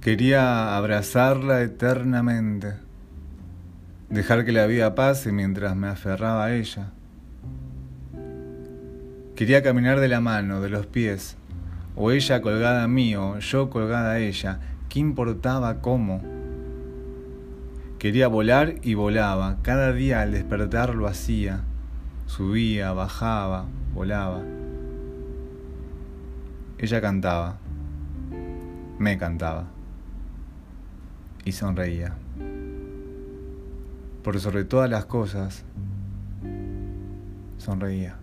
Quería abrazarla eternamente, dejar que la vida pase mientras me aferraba a ella. Quería caminar de la mano, de los pies, o ella colgada a mí o yo colgada a ella. ¿Qué importaba cómo? Quería volar y volaba. Cada día al despertar lo hacía. Subía, bajaba, volaba. Ella cantaba. Me cantaba y sonreía. Por sobre todas las cosas, sonreía.